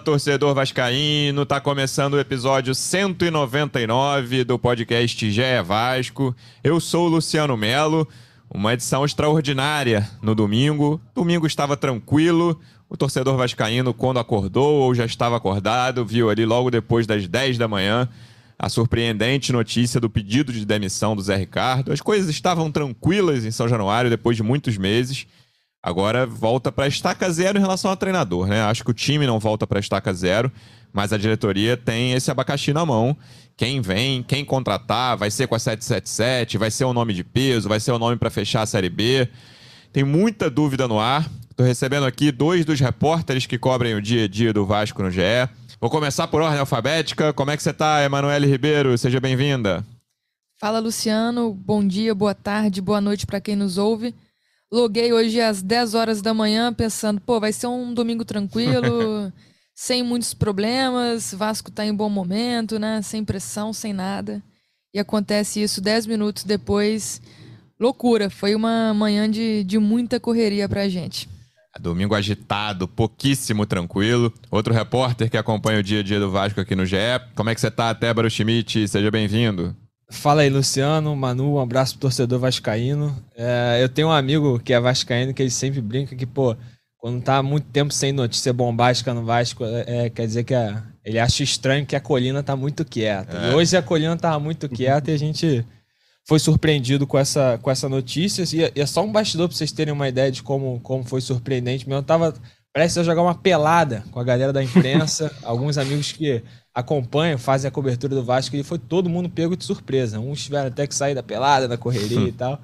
torcedor vascaíno, tá começando o episódio 199 do podcast é Vasco. Eu sou o Luciano Melo, uma edição extraordinária no domingo. Domingo estava tranquilo, o torcedor vascaíno quando acordou ou já estava acordado, viu ali logo depois das 10 da manhã a surpreendente notícia do pedido de demissão do Zé Ricardo. As coisas estavam tranquilas em São Januário depois de muitos meses. Agora volta para estaca zero em relação ao treinador, né? Acho que o time não volta para estaca zero, mas a diretoria tem esse abacaxi na mão. Quem vem, quem contratar, vai ser com a 777, vai ser o nome de peso, vai ser o nome para fechar a Série B. Tem muita dúvida no ar. Estou recebendo aqui dois dos repórteres que cobrem o dia a dia do Vasco no GE. Vou começar por ordem alfabética. Como é que você está, Emanuele Ribeiro? Seja bem-vinda. Fala, Luciano. Bom dia, boa tarde, boa noite para quem nos ouve. Loguei hoje às 10 horas da manhã pensando, pô, vai ser um domingo tranquilo, sem muitos problemas, Vasco tá em bom momento, né? Sem pressão, sem nada. E acontece isso 10 minutos depois. Loucura, foi uma manhã de, de muita correria pra gente. Domingo agitado, pouquíssimo tranquilo. Outro repórter que acompanha o dia a dia do Vasco aqui no GE. Como é que você tá, Tébaro Schmidt? Seja bem-vindo. Fala aí, Luciano, Manu, um abraço pro torcedor vascaíno. É, eu tenho um amigo que é vascaíno que ele sempre brinca que, pô, quando tá muito tempo sem notícia bombástica no Vasco, é, é quer dizer que a, ele acha estranho que a colina tá muito quieta. É. E hoje a colina tava muito quieta e a gente foi surpreendido com essa, com essa notícia. E, e é só um bastidor pra vocês terem uma ideia de como, como foi surpreendente. Eu tava prestes a jogar uma pelada com a galera da imprensa, alguns amigos que acompanham, fazem a cobertura do Vasco, e foi todo mundo pego de surpresa. Uns tiveram até que sair da pelada, da correria e tal.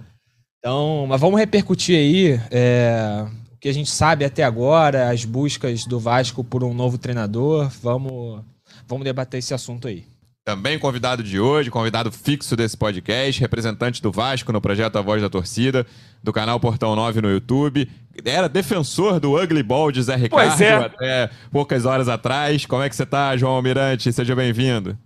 Então, mas vamos repercutir aí é, o que a gente sabe até agora, as buscas do Vasco por um novo treinador. Vamos, vamos debater esse assunto aí. Também convidado de hoje, convidado fixo desse podcast, representante do Vasco no projeto A Voz da Torcida, do canal Portão 9 no YouTube. Era defensor do Ugly Ball de Zé Ricardo pois é. até poucas horas atrás. Como é que você tá, João Almirante? Seja bem-vindo.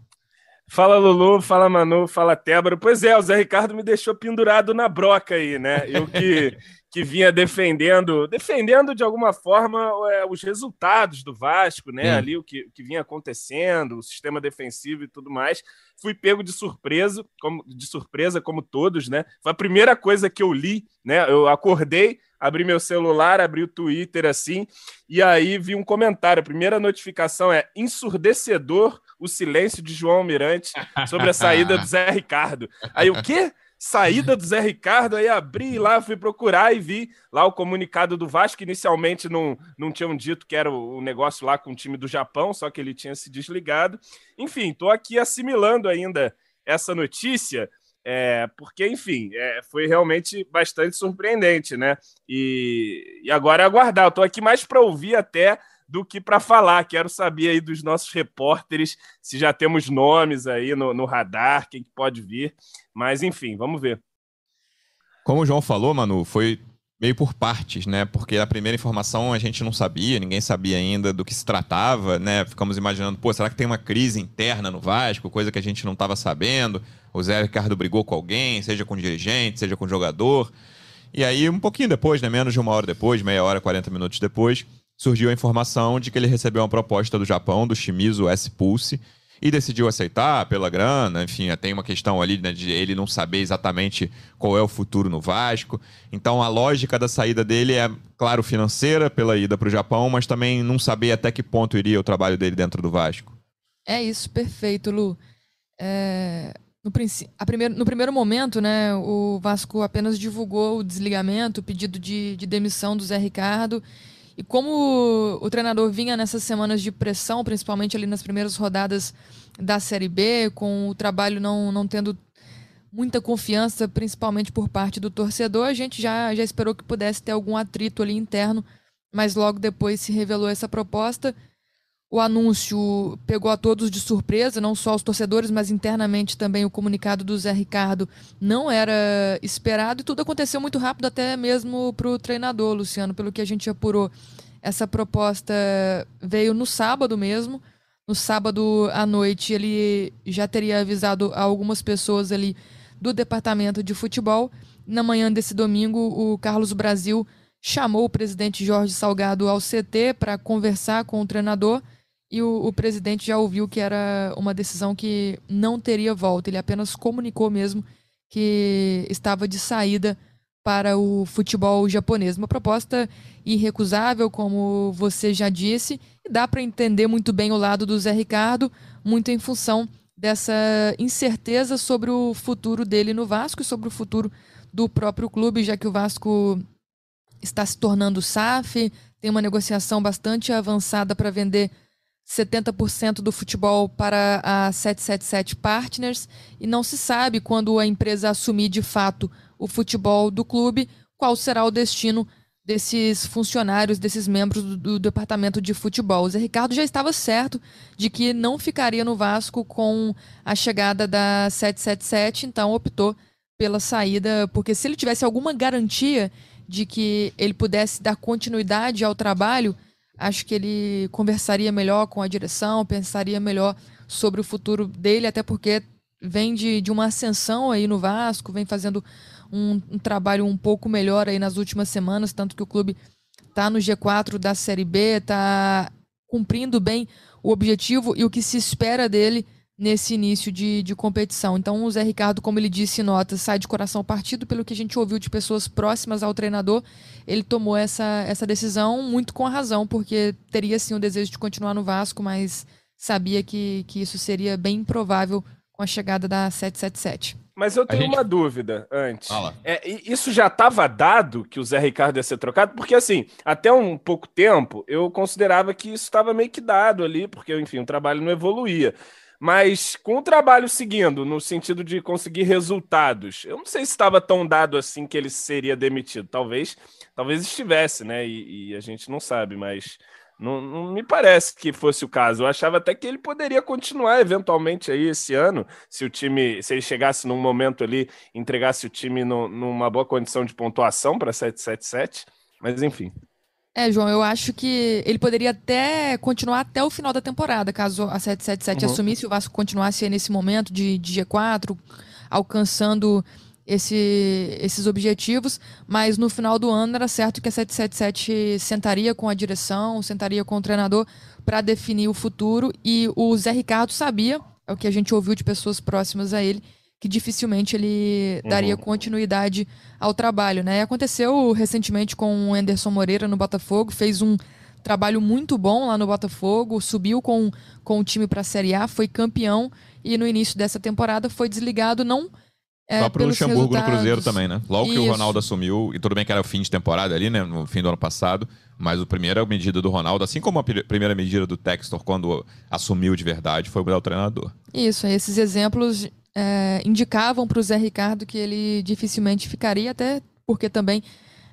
Fala Lulu, fala Manu, fala Tébaro. Pois é, o Zé Ricardo me deixou pendurado na broca aí, né? Eu que que vinha defendendo, defendendo de alguma forma é, os resultados do Vasco, né? Sim. Ali o que, o que vinha acontecendo, o sistema defensivo e tudo mais. Fui pego de surpresa, como de surpresa, como todos, né? Foi a primeira coisa que eu li, né? Eu acordei, abri meu celular, abri o Twitter assim, e aí vi um comentário. A primeira notificação é ensurdecedor o silêncio de João Almirante sobre a saída do Zé Ricardo. Aí o quê? Saída do Zé Ricardo, aí abri lá, fui procurar e vi lá o comunicado do Vasco. Inicialmente não, não tinham dito que era o negócio lá com o time do Japão, só que ele tinha se desligado. Enfim, estou aqui assimilando ainda essa notícia, é, porque, enfim, é, foi realmente bastante surpreendente, né? E, e agora é aguardar. Eu aqui mais para ouvir até do que para falar. Quero saber aí dos nossos repórteres se já temos nomes aí no, no radar, quem pode vir. Mas enfim, vamos ver. Como o João falou, Manu, foi meio por partes, né? Porque a primeira informação a gente não sabia, ninguém sabia ainda do que se tratava, né? Ficamos imaginando, pô, será que tem uma crise interna no Vasco, coisa que a gente não estava sabendo? O Zé Ricardo brigou com alguém, seja com dirigente, seja com jogador. E aí, um pouquinho depois, né? Menos de uma hora depois, meia hora, 40 minutos depois, surgiu a informação de que ele recebeu uma proposta do Japão, do Shimizu S-Pulse, e decidiu aceitar pela grana. Enfim, tem uma questão ali né, de ele não saber exatamente qual é o futuro no Vasco. Então, a lógica da saída dele é, claro, financeira pela ida para o Japão, mas também não saber até que ponto iria o trabalho dele dentro do Vasco. É isso, perfeito, Lu. É, no, primeiro, no primeiro momento, né, o Vasco apenas divulgou o desligamento, o pedido de, de demissão do Zé Ricardo e como o treinador vinha nessas semanas de pressão, principalmente ali nas primeiras rodadas da Série B, com o trabalho não, não tendo muita confiança, principalmente por parte do torcedor, a gente já, já esperou que pudesse ter algum atrito ali interno, mas logo depois se revelou essa proposta. O anúncio pegou a todos de surpresa, não só os torcedores, mas internamente também o comunicado do Zé Ricardo não era esperado e tudo aconteceu muito rápido, até mesmo para o treinador, Luciano, pelo que a gente apurou. Essa proposta veio no sábado mesmo. No sábado à noite, ele já teria avisado algumas pessoas ali do departamento de futebol. Na manhã desse domingo, o Carlos Brasil chamou o presidente Jorge Salgado ao CT para conversar com o treinador e o, o, presidente já ouviu que era uma decisão que não teria volta. Ele apenas comunicou mesmo que estava de saída para o futebol japonês. Uma proposta irrecusável, como você já disse, e dá para entender muito bem o lado do Zé Ricardo, muito em função dessa incerteza sobre o futuro dele no Vasco e sobre o futuro do próprio clube, já que o Vasco está se tornando SAF, tem uma negociação bastante avançada para vender 70% do futebol para a 777 Partners e não se sabe quando a empresa assumir de fato o futebol do clube, qual será o destino desses funcionários, desses membros do, do, departamento de futebol. O Zé Ricardo já estava certo de que não ficaria no Vasco com a chegada da 777, então optou pela saída, porque se ele tivesse alguma garantia de que ele pudesse dar continuidade ao trabalho, acho que ele conversaria melhor com a direção, pensaria melhor sobre o futuro dele, até porque vem de, de uma ascensão aí no Vasco, vem fazendo um, um trabalho um pouco melhor aí nas últimas semanas, tanto que o clube está no G4 da Série B, está cumprindo bem o objetivo e o que se espera dele nesse início de, de competição. Então, o Zé Ricardo, como ele disse em nota, sai de coração partido, pelo que a gente ouviu de pessoas próximas ao treinador, ele tomou essa, essa decisão muito com a razão, porque teria sim o desejo de continuar no Vasco, mas sabia que, que isso seria bem improvável com a chegada da 777. Mas eu tenho gente... uma dúvida antes. É, isso já estava dado que o Zé Ricardo ia ser trocado? Porque, assim, até um pouco tempo, eu considerava que isso estava meio que dado ali, porque, enfim, o trabalho não evoluía. Mas com o trabalho seguindo, no sentido de conseguir resultados, eu não sei se estava tão dado assim que ele seria demitido. Talvez, talvez estivesse, né? E, e a gente não sabe, mas não, não, me parece que fosse o caso. Eu achava até que ele poderia continuar eventualmente aí esse ano, se o time, se ele chegasse num momento ali, entregasse o time no, numa boa condição de pontuação para 777. Mas enfim. É, João, eu acho que ele poderia até continuar até o final da temporada, caso a 777 uhum. assumisse, o Vasco continuasse nesse momento de, de G4, alcançando esse, esses objetivos, mas no final do ano era certo que a 777 sentaria com a direção, sentaria com o treinador para definir o futuro, e o Zé Ricardo sabia, é o que a gente ouviu de pessoas próximas a ele, que dificilmente ele uhum. daria continuidade ao trabalho, né? Aconteceu recentemente com o Anderson Moreira no Botafogo, fez um trabalho muito bom lá no Botafogo, subiu com, com o time para a Série A, foi campeão e no início dessa temporada foi desligado não é, Só pro Luxemburgo resultados. no Cruzeiro também, né? Logo Isso. que o Ronaldo assumiu, e tudo bem que era o fim de temporada ali, né? No fim do ano passado, mas a primeira medida do Ronaldo, assim como a primeira medida do Textor quando assumiu de verdade, foi mudar o treinador. Isso, esses exemplos é, indicavam para o Zé Ricardo que ele dificilmente ficaria, até porque também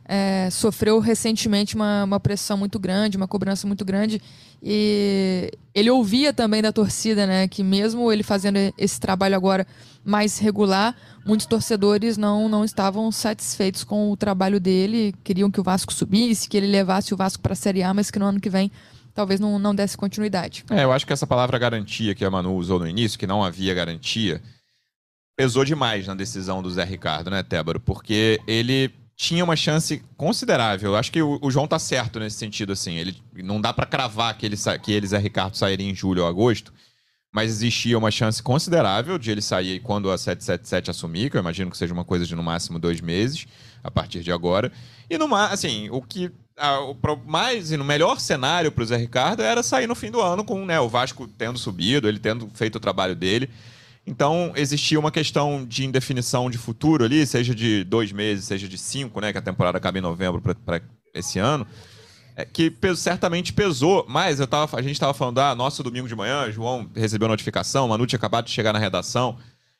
é, sofreu recentemente uma, uma pressão muito grande, uma cobrança muito grande. E ele ouvia também da torcida, né? Que mesmo ele fazendo esse trabalho agora mais regular, muitos torcedores não, não estavam satisfeitos com o trabalho dele, queriam que o Vasco subisse, que ele levasse o Vasco para a Série A, mas que no ano que vem talvez não, não desse continuidade. É, eu acho que essa palavra garantia que a Manu usou no início, que não havia garantia, pesou demais na decisão do Zé Ricardo, né, Tébaro? Porque ele tinha uma chance considerável. Acho que o, o, João tá certo nesse sentido, assim. Ele não dá para cravar que ele, que ele, Zé Ricardo, sairia em julho ou agosto, mas existia uma chance considerável de ele sair quando a 777 assumir, que eu imagino que seja uma coisa de no máximo dois meses, a partir de agora. E no assim, o que. A, o mais e no melhor cenário para o Zé Ricardo era sair no fim do ano com né, o Vasco tendo subido, ele tendo feito o trabalho dele. Então, existia uma questão de indefinição de futuro ali, seja de dois meses, seja de cinco, né? Que a temporada acaba em novembro para esse ano. É, que certamente pesou, mas eu tava, a gente estava falando, ah, nosso domingo de manhã, João recebeu notificação, Manu tinha acabado de chegar na redação.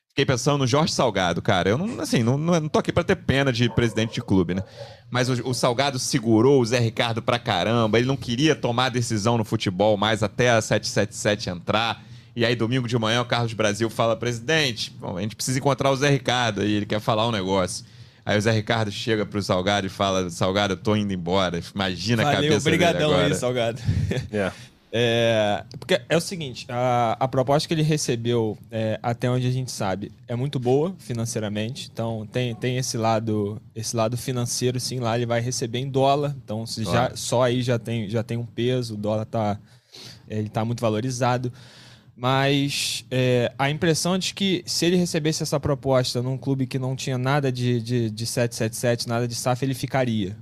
Fiquei pensando no Jorge Salgado, cara. Eu não, assim, não, não tô aqui para ter pena de presidente de clube, né? Mas o, o, Salgado segurou o Zé Ricardo pra caramba. Ele não queria tomar decisão no futebol mais até a 777 entrar. E aí, domingo de manhã, o Carlos Brasil fala: presidente, bom, a gente precisa encontrar o Zé Ricardo aí, ele quer falar um negócio. Aí o Zé Ricardo chega pro Salgado e fala: Salgado, eu tô indo embora. Imagina Valeu, a cabeça obrigadão dele agora. aí, Salgado. Yeah. É, porque é o seguinte, a, a proposta que ele recebeu, é, até onde a gente sabe, é muito boa financeiramente. Então tem, tem esse lado esse lado financeiro, sim, lá ele vai receber em dólar. Então se claro. já, só aí já tem, já tem um peso, o dólar tá ele está muito valorizado. Mas é, a impressão de que se ele recebesse essa proposta num clube que não tinha nada de, de, de 777, nada de SAF, ele ficaria.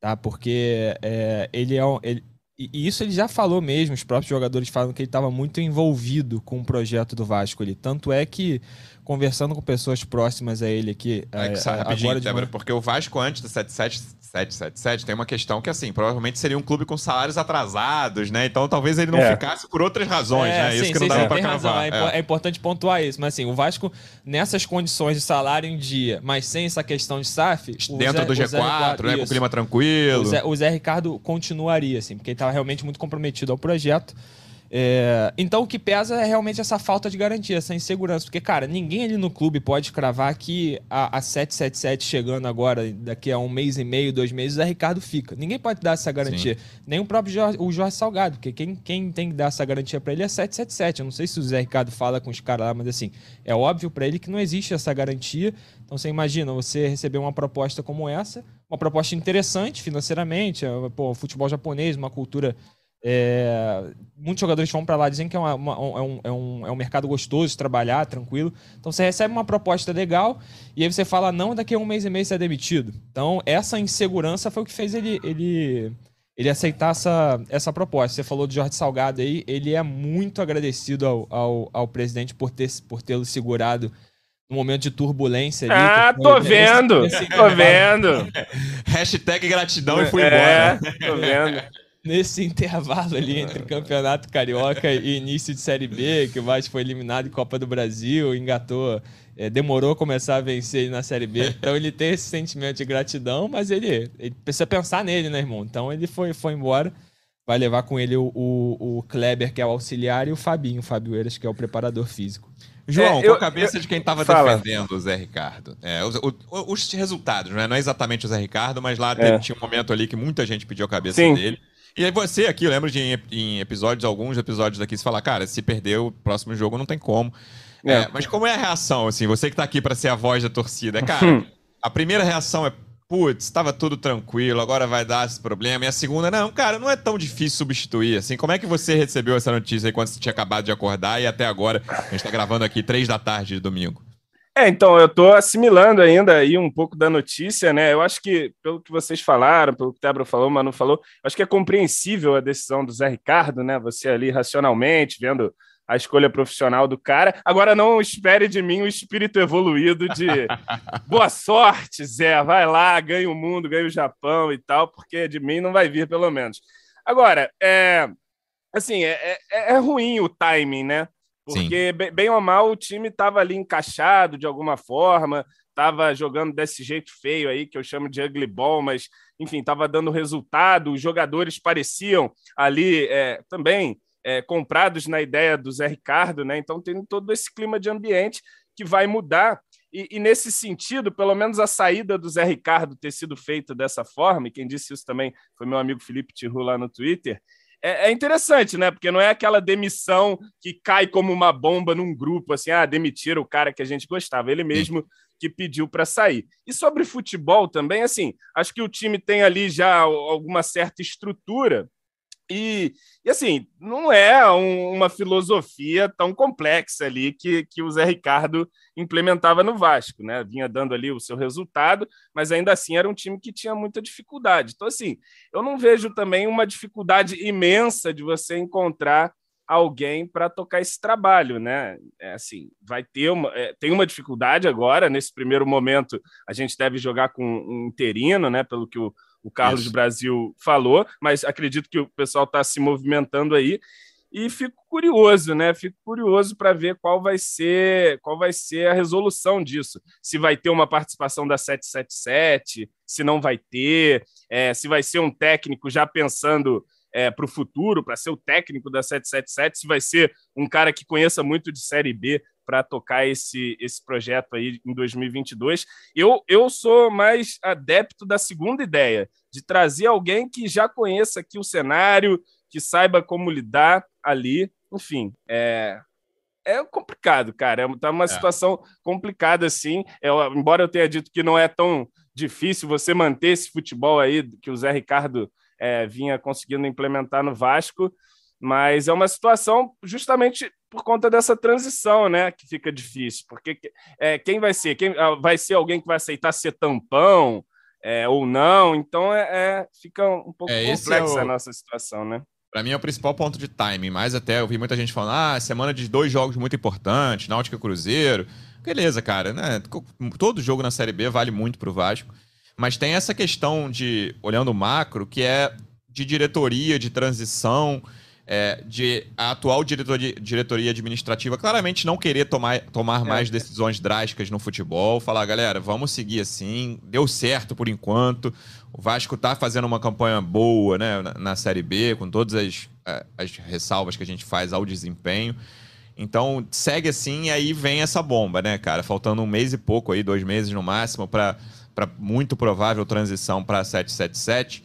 Tá? Porque é, ele é um, ele, e isso ele já falou mesmo, os próprios jogadores falam que ele estava muito envolvido com o projeto do Vasco ali. Tanto é que, conversando com pessoas próximas a ele aqui. É, é, é agora de Débora, porque o Vasco antes do 77 777 tem uma questão que, assim, provavelmente seria um clube com salários atrasados, né? Então talvez ele não é. ficasse por outras razões, é, né? Sim, isso que sim, não dava sim, pra cravar. É, é. é, importante pontuar isso. Mas, assim, o Vasco, nessas condições de salário em dia, mas sem essa questão de SAF... Dentro Zé, do G4, né? Com o clima tranquilo. O Zé, o Zé Ricardo continuaria, assim, porque ele estava realmente muito comprometido ao projeto. É, então o que pesa é realmente essa falta de garantia, essa insegurança. Porque, cara, ninguém ali no clube pode cravar que a, a 777 chegando agora, daqui a um mês e meio, dois meses, o Zé Ricardo fica. Ninguém pode dar essa garantia. Sim. Nem o próprio Jorge, o Jorge Salgado, porque quem, quem tem que dar essa garantia para ele é 777. Eu não sei se o Zé Ricardo fala com os caras lá, mas assim, é óbvio para ele que não existe essa garantia. Então você imagina você receber uma proposta como essa, uma proposta interessante financeiramente, é, pô, futebol japonês, uma cultura é, muitos jogadores vão para lá dizem que é, uma, uma, é, um, é, um, é um mercado gostoso de trabalhar, tranquilo. Então você recebe uma proposta legal e aí você fala não, daqui a um mês e meio você é demitido. Então essa insegurança foi o que fez ele, ele, ele aceitar essa, essa proposta. Você falou do Jorge Salgado aí, ele é muito agradecido ao, ao, ao presidente por ter por tê-lo segurado no momento de turbulência ali. Ah, tô vendo, tô vendo. Hashtag gratidão e fui é, embora. Tô vendo nesse intervalo ali entre campeonato carioca e início de Série B, que o Vasco foi eliminado em Copa do Brasil, engatou, é, demorou a começar a vencer na Série B. Então ele tem esse sentimento de gratidão, mas ele, ele precisa pensar nele, né, irmão? Então ele foi, foi embora. Vai levar com ele o, o, o Kleber, que é o auxiliar, e o Fabinho, o Fábio Eiras, que é o preparador físico. João, é, eu, com a cabeça eu, de quem estava defendendo o Zé Ricardo. É, os, os, resultados, né? não é exatamente o Zé Ricardo, mas lá é. tinha um momento ali que muita gente pediu a cabeça Sim. dele. E aí você aqui, eu lembro de em, em episódios, alguns episódios daqui, você fala, cara, se perder o próximo jogo não tem como. É. É, mas como é a reação, assim, você que tá aqui para ser a voz da torcida? Cara, hum. a primeira reação é, putz, estava tudo tranquilo, agora vai dar esse problema. E a segunda, não, cara, não é tão difícil substituir, assim. Como é que você recebeu essa notícia aí quando você tinha acabado de acordar e até agora, a gente tá gravando aqui três da tarde de domingo? É, então, eu estou assimilando ainda aí um pouco da notícia, né? Eu acho que, pelo que vocês falaram, pelo que o Tebro falou, mas não falou, acho que é compreensível a decisão do Zé Ricardo, né? Você ali racionalmente, vendo a escolha profissional do cara. Agora não espere de mim o espírito evoluído de boa sorte, Zé, vai lá, ganha o mundo, ganha o Japão e tal, porque de mim não vai vir, pelo menos. Agora, é, assim, é, é, é ruim o timing, né? Porque, bem, bem ou mal, o time estava ali encaixado de alguma forma, estava jogando desse jeito feio aí, que eu chamo de ugly ball, mas, enfim, estava dando resultado. Os jogadores pareciam ali é, também é, comprados na ideia do Zé Ricardo, né? Então, tem todo esse clima de ambiente que vai mudar. E, e, nesse sentido, pelo menos a saída do Zé Ricardo ter sido feita dessa forma, e quem disse isso também foi meu amigo Felipe Tiru lá no Twitter, é, interessante, né? Porque não é aquela demissão que cai como uma bomba num grupo, assim, ah, demitiram o cara que a gente gostava. Ele mesmo que pediu para sair. E sobre futebol também, assim, acho que o time tem ali já alguma certa estrutura e, e, assim, não é um, uma filosofia tão complexa ali que, que o Zé Ricardo implementava no Vasco, né? Vinha dando ali o seu resultado, mas ainda assim era um time que tinha muita dificuldade. Então, assim, eu não vejo também uma dificuldade imensa de você encontrar alguém para tocar esse trabalho, né? É assim, vai ter uma, é, tem uma dificuldade agora nesse primeiro momento. A gente deve jogar com um interino, né? Pelo que o, o Carlos Isso. Brasil falou, mas acredito que o pessoal está se movimentando aí. E fico curioso, né? Fico curioso para ver qual vai ser qual vai ser a resolução disso. Se vai ter uma participação da 777, se não vai ter, é, se vai ser um técnico já pensando é, para o futuro, para ser o técnico da 777, se vai ser um cara que conheça muito de Série B para tocar esse, esse projeto aí em 2022. Eu, eu sou mais adepto da segunda ideia, de trazer alguém que já conheça aqui o cenário, que saiba como lidar ali. Enfim, é, é complicado, cara. É tá uma é. situação complicada, assim. Eu, embora eu tenha dito que não é tão difícil você manter esse futebol aí que o Zé Ricardo é, vinha conseguindo implementar no Vasco, Mas é uma situação justamente por conta dessa transição, né? Que fica difícil. Porque é, quem vai ser? Quem ah, vai ser alguém que vai aceitar ser tampão é, ou não? Então é, é fica um pouco é, complexa o... a nossa situação, né? Para mim é o principal ponto de timing, mas até eu vi muita gente falando: ah, semana de dois jogos muito importantes, Náutica e Cruzeiro. Beleza, cara, né? Todo jogo na Série B vale muito pro Vasco. Mas tem essa questão de, olhando o macro, que é de diretoria, de transição, é, de a atual diretoria, diretoria administrativa claramente não querer tomar, tomar é. mais decisões drásticas no futebol, falar, galera, vamos seguir assim, deu certo por enquanto, o Vasco tá fazendo uma campanha boa né, na, na Série B, com todas as, as ressalvas que a gente faz ao desempenho. Então, segue assim e aí vem essa bomba, né, cara? Faltando um mês e pouco aí, dois meses no máximo, para muito provável transição para 777.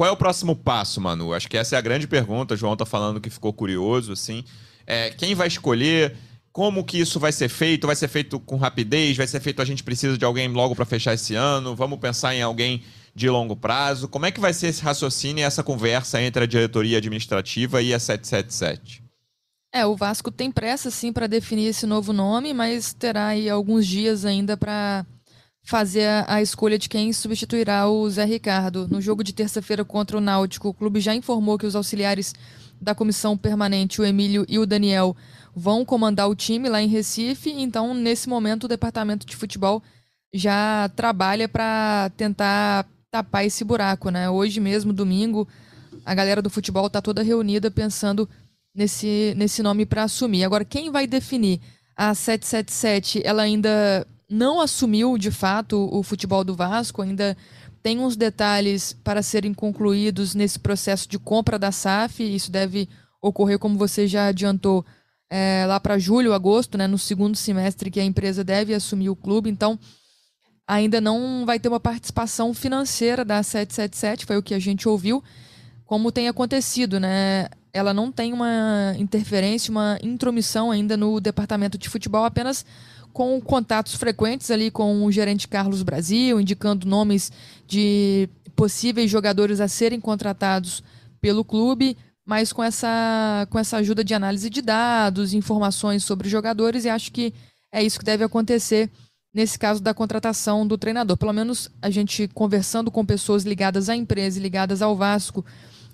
Qual é o próximo passo, Manu? Acho que essa é a grande pergunta. O João tá falando que ficou curioso, assim. É, quem vai escolher? Como que isso vai ser feito? Vai ser feito com rapidez? Vai ser feito a gente precisa de alguém logo para fechar esse ano? Vamos pensar em alguém de longo prazo? Como é que vai ser esse raciocínio e essa conversa entre a diretoria administrativa e a 777? É, o Vasco tem pressa sim para definir esse novo nome, mas terá aí alguns dias ainda para fazer a escolha de quem substituirá o Zé Ricardo. No jogo de terça-feira contra o Náutico, o clube já informou que os auxiliares da comissão permanente, o Emílio e o Daniel, vão comandar o time lá em Recife. Então, nesse momento, o departamento de futebol já trabalha para tentar tapar esse buraco, né? Hoje mesmo, domingo, a galera do futebol está toda reunida pensando nesse, nesse nome para assumir. Agora, quem vai definir? A 777, ela ainda não assumiu de fato o futebol do Vasco, ainda tem uns detalhes para serem concluídos nesse processo de compra da SAF. Isso deve ocorrer, como você já adiantou, é, lá para julho, agosto, né, no segundo semestre que a empresa deve assumir o clube. Então, ainda não vai ter uma participação financeira da 777, foi o que a gente ouviu, como tem acontecido, né? ela não tem uma interferência, uma intromissão ainda no departamento de futebol, apenas com contatos frequentes ali com o gerente Carlos Brasil, indicando nomes de possíveis jogadores a serem contratados pelo clube, mas com essa, com essa ajuda de análise de dados, informações sobre jogadores, e acho que é isso que deve acontecer nesse caso da contratação do treinador. Pelo menos a gente conversando com pessoas ligadas à empresa e ligadas ao Vasco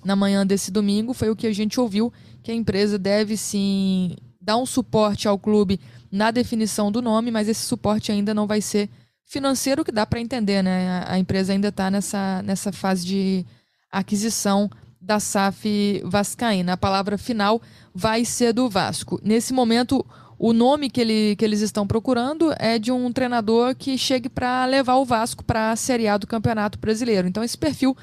na manhã desse domingo, foi o que a gente ouviu, que a empresa deve sim dar um suporte ao clube na definição do nome, mas esse suporte ainda não vai ser financeiro, que dá para entender, né? A empresa ainda está nessa, nessa fase de aquisição da SAF Vascaína. A palavra final vai ser do Vasco. Nesse momento, o nome que, ele, que eles estão procurando é de um treinador que chegue para levar o Vasco para a Série A do Campeonato Brasileiro. Então, esse perfil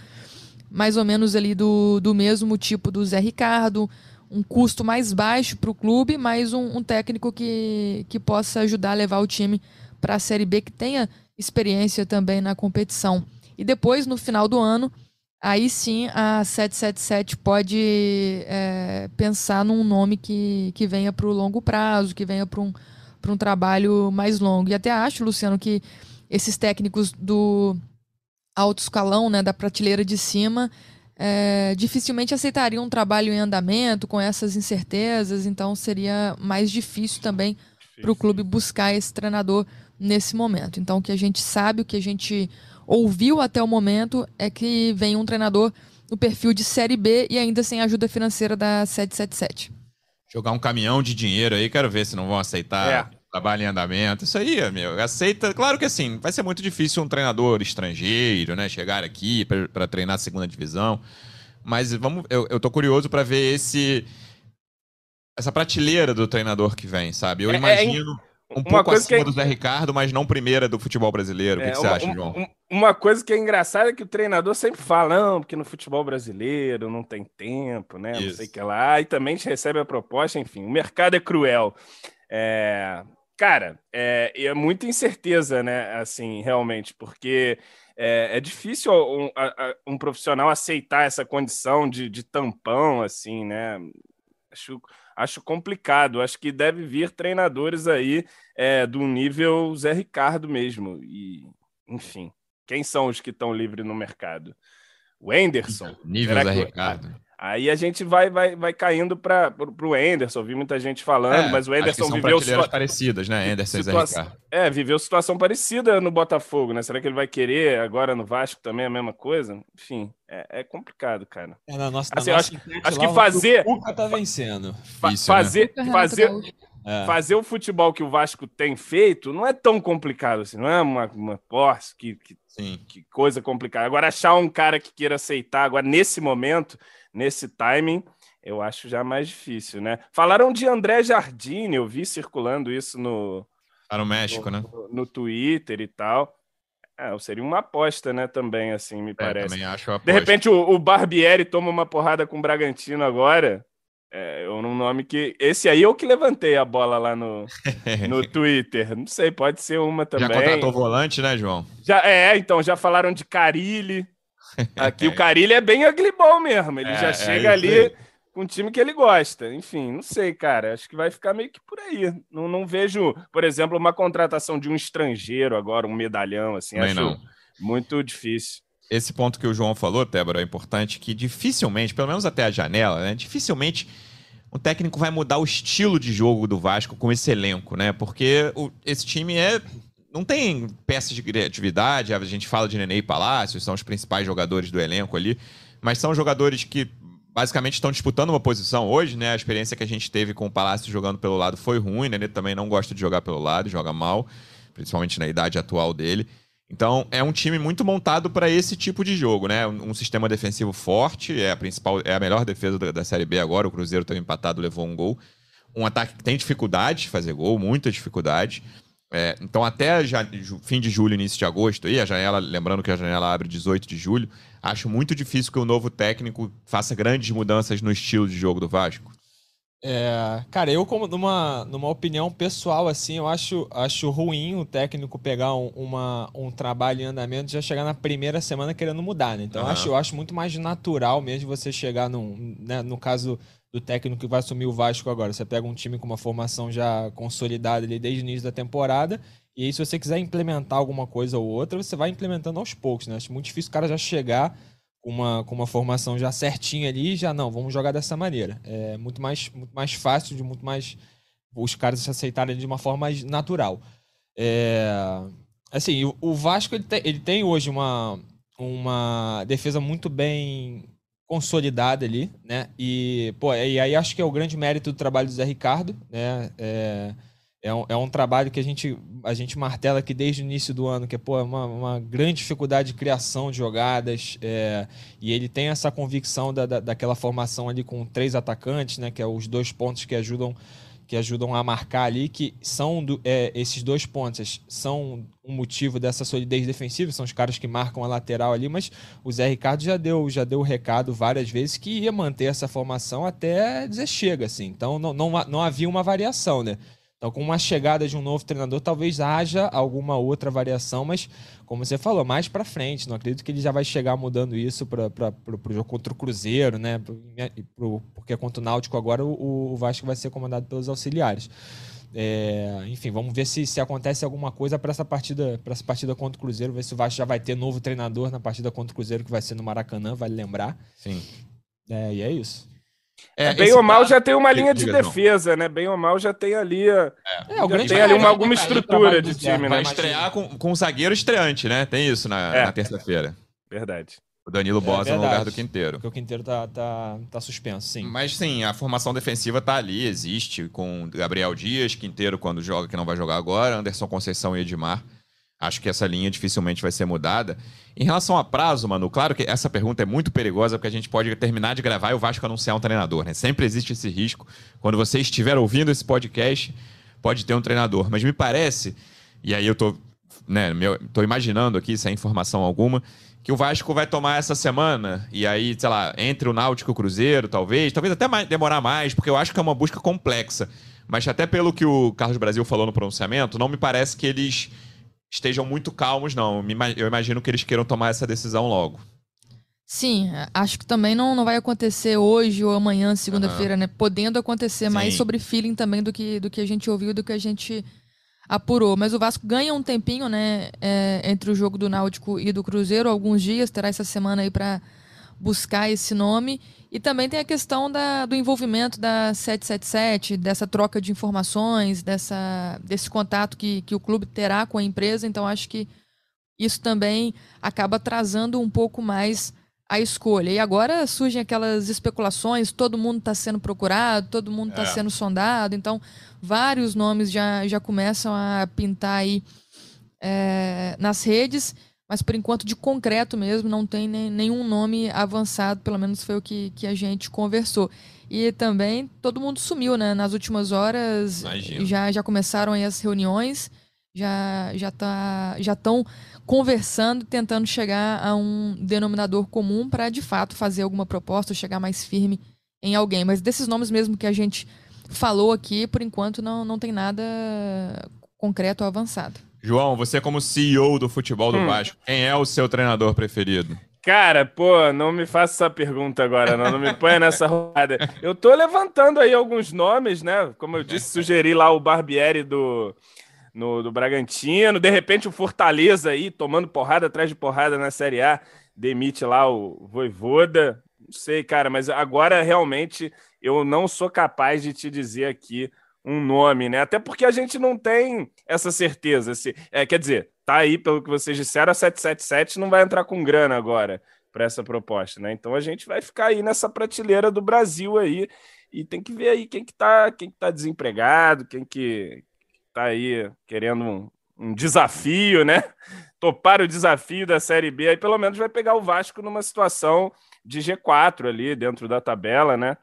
mais ou menos ali do, do mesmo tipo do Zé Ricardo, um custo mais baixo para o clube, mas um, um, técnico que, que possa ajudar a levar o time para a Série B, que tenha experiência também na competição. E depois, no final do ano, aí sim a 777 pode é, pensar num nome que, que venha para o longo prazo, que venha para um, um trabalho mais longo. E até acho, Luciano, que esses técnicos do alto escalão, né, da prateleira de cima, é, dificilmente aceitariam um trabalho em andamento com essas incertezas, então seria mais difícil também para o clube buscar esse treinador nesse momento. Então, o que a gente sabe, o que a gente ouviu até o momento é que vem um treinador no perfil de Série B e ainda sem ajuda financeira da 777. Jogar um caminhão de dinheiro aí, quero ver se não vão aceitar. É trabalho em andamento. Isso aí, meu, aceita. Claro que assim, vai ser muito difícil um treinador estrangeiro, né, chegar aqui para treinar a segunda divisão. Mas vamos, eu, eu tô curioso para ver esse essa prateleira do treinador que vem, sabe? Eu é, é imagino é, um pouco acima é... do Zé Ricardo, mas não primeira do futebol brasileiro. o que, é, que você uma, acha, João? Uma coisa que é engraçada é que o treinador sempre fala, não, porque no futebol brasileiro não tem tempo, né? Isso. Não sei o que lá. E também recebe a proposta, enfim, o mercado é cruel. É, Cara, é, é muita incerteza, né? Assim, realmente, porque é, é difícil um, a, um, profissional aceitar essa condição de, de tampão, assim, né? Acho, acho complicado. Acho que deve vir treinadores aí é, do nível Zé Ricardo mesmo. E, enfim, quem são os que estão livres no mercado? O Anderson? Nível Zé Ricardo. Aí a gente vai vai, vai caindo para o Enderson, vi muita gente falando, é, mas o Enderson são viveu situações parecidas, né? Enderson situa... É, viveu situação parecida no Botafogo, né? Será que ele vai querer agora no Vasco também a mesma coisa? Enfim, é, é complicado, cara. É, na nossa, assim, na nossa acho, acho que fazer. O Cuca tá vencendo. Difícil, fazer, né? fazer, é. fazer o futebol que o Vasco tem feito não é tão complicado assim, não é uma, uma posse, que, que, que coisa complicada. Agora, achar um cara que queira aceitar agora nesse momento nesse timing, eu acho já mais difícil, né? Falaram de André Jardine, eu vi circulando isso no. Tá no México, no, né? No, Twitter e tal. É, seria uma aposta, né? Também, assim, me é, parece. Também acho aposta. De repente, o, o, Barbieri toma uma porrada com o Bragantino agora. É um nome que. Esse aí eu que levantei a bola lá no, no Twitter. Não sei, pode ser uma também. Já contratou volante, né, João? Já, é, então, já falaram de Carilli. Aqui o Carilho é bem aglibol mesmo. Ele é, já é chega é ali com um time que ele gosta. Enfim, não sei, cara. Acho que vai ficar meio que por aí. Não, não vejo, por exemplo, uma contratação de um estrangeiro agora, um medalhão, assim. acho não. muito difícil. Esse ponto que o João falou, Tébora, é importante, que dificilmente, pelo menos até a janela, né? Dificilmente o técnico vai mudar o estilo de jogo do Vasco com esse elenco, né? Porque o, esse time é não tem peças de criatividade, a gente fala de Nenê e Palácios, são os principais jogadores do elenco ali, mas são jogadores que basicamente estão disputando uma posição hoje, né? A experiência que a gente teve com o Palácio jogando pelo lado foi ruim, Nenê também não gosta de jogar pelo lado, joga mal, principalmente na idade atual dele. Então, é um time muito montado para esse tipo de jogo, né? Um, sistema defensivo forte, é a principal, é a melhor defesa da, da Série B agora. O Cruzeiro também empatado, levou um gol. Um ataque que tem dificuldade de fazer gol, muita dificuldade. É, então, até já, fim de julho, início de agosto, aí, a janela, lembrando que a janela abre 18 de julho, acho muito difícil que o novo técnico faça grandes mudanças no estilo de jogo do Vasco. É, cara, eu, como numa, numa opinião pessoal, assim, eu acho, acho ruim o técnico pegar um, uma, um trabalho em andamento e já chegar na primeira semana querendo mudar, né? Então, uhum. eu, acho, eu acho muito mais natural mesmo você chegar num, né, no caso do técnico que vai assumir o Vasco agora. Você pega um time com uma formação já consolidada ali desde o início da temporada, e aí se você quiser implementar alguma coisa ou outra, você vai implementando aos poucos, né? Acho muito difícil o cara já chegar com uma, com uma formação já certinha ali e já, não, vamos jogar dessa maneira. É muito mais, muito mais fácil, de muito mais os caras se aceitarem de uma forma mais natural. É, assim, o, Vasco ele tem, ele tem hoje uma, uma defesa muito bem consolidada ali, né? E, pô, e aí acho que é o grande mérito do trabalho do Zé Ricardo, né? É, é, um, é um trabalho que a gente, a gente martela aqui desde o início do ano, que é pô, é uma, uma grande dificuldade de criação de jogadas, é, e ele tem essa convicção da, da, daquela formação ali com três atacantes, né? Que é os dois pontos que ajudam que ajudam a marcar ali, que são do, é, esses dois pontos são um motivo dessa solidez defensiva, são os caras que marcam a lateral ali, mas o Zé Ricardo já deu já deu o recado várias vezes que ia manter essa formação até dizer chega, assim. Então não, não, não havia uma variação, né? Então, com uma chegada de um novo treinador, talvez haja alguma outra variação, mas, como você falou, mais para frente. Não acredito que ele já vai chegar mudando isso para o jogo contra o Cruzeiro, né? Pro, porque contra o Náutico agora o, o Vasco vai ser comandado pelos auxiliares. É, enfim, vamos ver se, se acontece alguma coisa para essa partida para essa partida contra o Cruzeiro, ver se o Vasco já vai ter novo treinador na partida contra o Cruzeiro, que vai ser no Maracanã, vale lembrar. Sim. É, e é isso. É, bem ou mal já tem uma linha de defesa, né? Bem ou mal já tem ali, é, já tem ali uma, alguma estrutura de time, né? Vai estrear com, com um zagueiro estreante, né? Tem isso na, é. na terça-feira. Verdade. O Danilo é, Bosa no lugar do Quinteiro. Porque o Quinteiro tá, tá, tá suspenso, sim. Mas sim, a formação defensiva tá ali, existe, com Gabriel Dias, Quinteiro quando joga, que não vai jogar agora, Anderson Conceição e Edmar. Acho que essa linha dificilmente vai ser mudada. Em relação a prazo, Manu, claro que essa pergunta é muito perigosa, porque a gente pode terminar de gravar e o Vasco anunciar um treinador, né? Sempre existe esse risco. Quando você estiver ouvindo esse podcast, pode ter um treinador. Mas me parece, e aí eu tô, né, meu, tô imaginando aqui, sem informação alguma, que o Vasco vai tomar essa semana, e aí, sei lá, entre o Náutico e o Cruzeiro, talvez, talvez até mais, demorar mais, porque eu acho que é uma busca complexa. Mas até pelo que o Carlos Brasil falou no pronunciamento, não me parece que eles estejam muito calmos, não. Eu imagino que eles queiram tomar essa decisão logo. Sim, acho que também não, não vai acontecer hoje ou amanhã, segunda-feira, uhum. né? Podendo acontecer Sim. mais sobre feeling também do que, do que a gente ouviu, do que a gente apurou. Mas o Vasco ganha um tempinho, né? É, entre o jogo do Náutico e do Cruzeiro, alguns dias, terá essa semana aí para buscar esse nome. E também tem a questão da, do envolvimento da 777, dessa troca de informações, dessa, desse contato que, que o clube terá com a empresa. Então, acho que isso também acaba atrasando um pouco mais a escolha. E agora surgem aquelas especulações, todo mundo está sendo procurado, todo mundo está é. sendo sondado, então vários nomes já, já começam a pintar aí é, nas redes, mas por enquanto de concreto mesmo não tem nem, nenhum nome avançado, pelo menos foi o que, que a gente conversou. E também todo mundo sumiu, né? Nas últimas horas já, já começaram aí as reuniões, já já tá já estão conversando, tentando chegar a um denominador comum para de fato fazer alguma proposta, chegar mais firme em alguém. Mas desses nomes mesmo que a gente falou aqui, por enquanto não, não tem nada concreto ou avançado. João, você como CEO do futebol do hum. Vasco, quem é o seu treinador preferido? Cara, pô, não me faça essa pergunta agora, não, não me ponha nessa rodada. Eu tô levantando aí alguns nomes, né? Como eu disse, sugeri lá o Barbieri do, no, do Bragantino. De repente, o Fortaleza aí, tomando porrada atrás de porrada na Série A, demite lá o Voivoda. Não sei, cara, mas agora realmente eu não sou capaz de te dizer aqui um nome, né? Até porque a gente não tem essa certeza. Se, é, quer dizer, tá aí, pelo que vocês disseram, a 777 não vai entrar com grana agora para essa proposta, né? Então a gente vai ficar aí nessa prateleira do Brasil aí e tem que ver aí quem que tá, quem que tá desempregado, quem que, tá aí querendo um, um desafio, né? Topar o desafio da Série B, aí pelo menos vai pegar o Vasco numa situação de G4 ali dentro da tabela, né?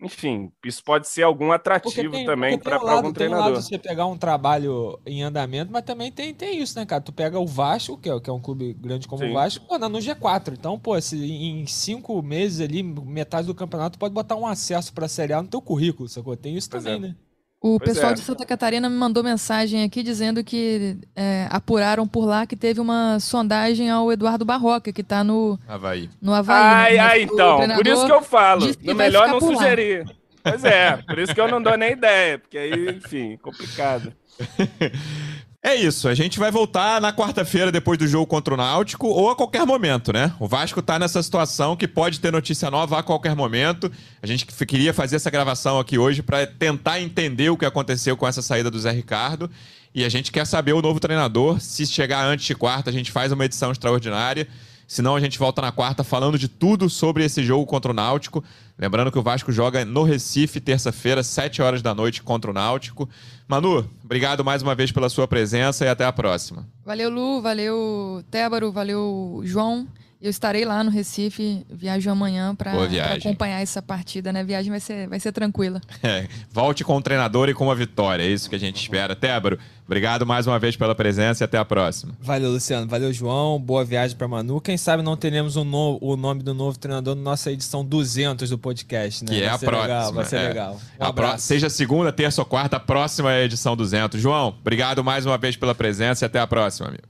Enfim, isso pode ser algum atrativo tem, também para um algum treinador. Tem lado você pegar um trabalho em andamento, mas também tem, tem isso, né, cara? Tu pega o Vasco, que é, que é um clube grande como Sim. o Vasco, pô, no G4. Então, pô, se em cinco meses ali, metade do campeonato, tu pode botar um acesso para a Série A no teu currículo, sacou? Tem isso pois também, é. né? O pois pessoal é. de Santa Catarina me mandou mensagem aqui dizendo que é, apuraram por lá que teve uma sondagem ao Eduardo Barroca, que está no Havaí. No Havaí ai, ai, então. Por isso que eu falo. No melhor não sugerir. Pois é, por isso que eu não dou nem ideia, porque aí, enfim, complicado. É isso, a gente vai voltar na quarta-feira depois do jogo contra o Náutico ou a qualquer momento, né? O Vasco tá nessa situação que pode ter notícia nova a qualquer momento. A gente queria fazer essa gravação aqui hoje para tentar entender o que aconteceu com essa saída do Zé Ricardo. E a gente quer saber o novo treinador. Se chegar antes de quarta, a gente faz uma edição extraordinária. Senão a gente volta na quarta falando de tudo sobre esse jogo contra o Náutico. Lembrando que o Vasco joga no Recife, terça-feira, 7 horas da noite, contra o Náutico. Manu, obrigado mais uma vez pela sua presença e até a próxima. Valeu, Lu, valeu, Tébaro, valeu, João. Eu estarei lá no Recife, viajo amanhã para acompanhar essa partida, né? A viagem vai ser, vai ser tranquila. É, volte com o treinador e com a vitória, é isso que a gente espera. Tébaro, obrigado mais uma vez pela presença e até a próxima. Valeu, Luciano. Valeu, João. Boa viagem para Manu. Quem sabe não teremos o, no, o nome do novo treinador na nossa edição 200 do podcast, né? Que é vai é a próxima. Legal, vai ser é. legal. Um pro... Seja segunda, terça ou quarta, a próxima é a edição 200. João, obrigado mais uma vez pela presença e até a próxima, amigo.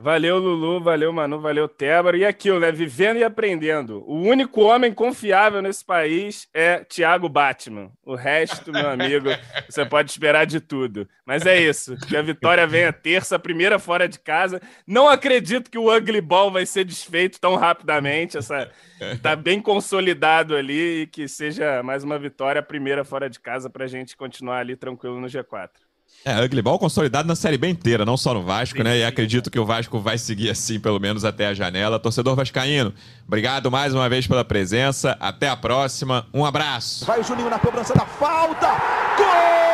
Valeu, Lulu, valeu, Manu, valeu, Tébaro. E aquilo, né? Vivendo e aprendendo. O único homem confiável nesse país é Tiago Batman. O resto, meu amigo, você pode esperar de tudo. Mas é isso. Que a vitória venha terça, a primeira fora de casa. Não acredito que o Ugly Ball vai ser desfeito tão rapidamente. Essa tá bem consolidado ali e que seja mais uma vitória, a primeira fora de casa, para a gente continuar ali tranquilo no G4. É, Ugly Ball consolidado na Série B inteira, não só no Vasco, sim, né? Sim, e acredito que o Vasco vai seguir assim, pelo menos até a janela. Torcedor Vascaíno, obrigado mais uma vez pela presença. Até a próxima. Um abraço. Vai o Juninho na cobrança da falta. Gol!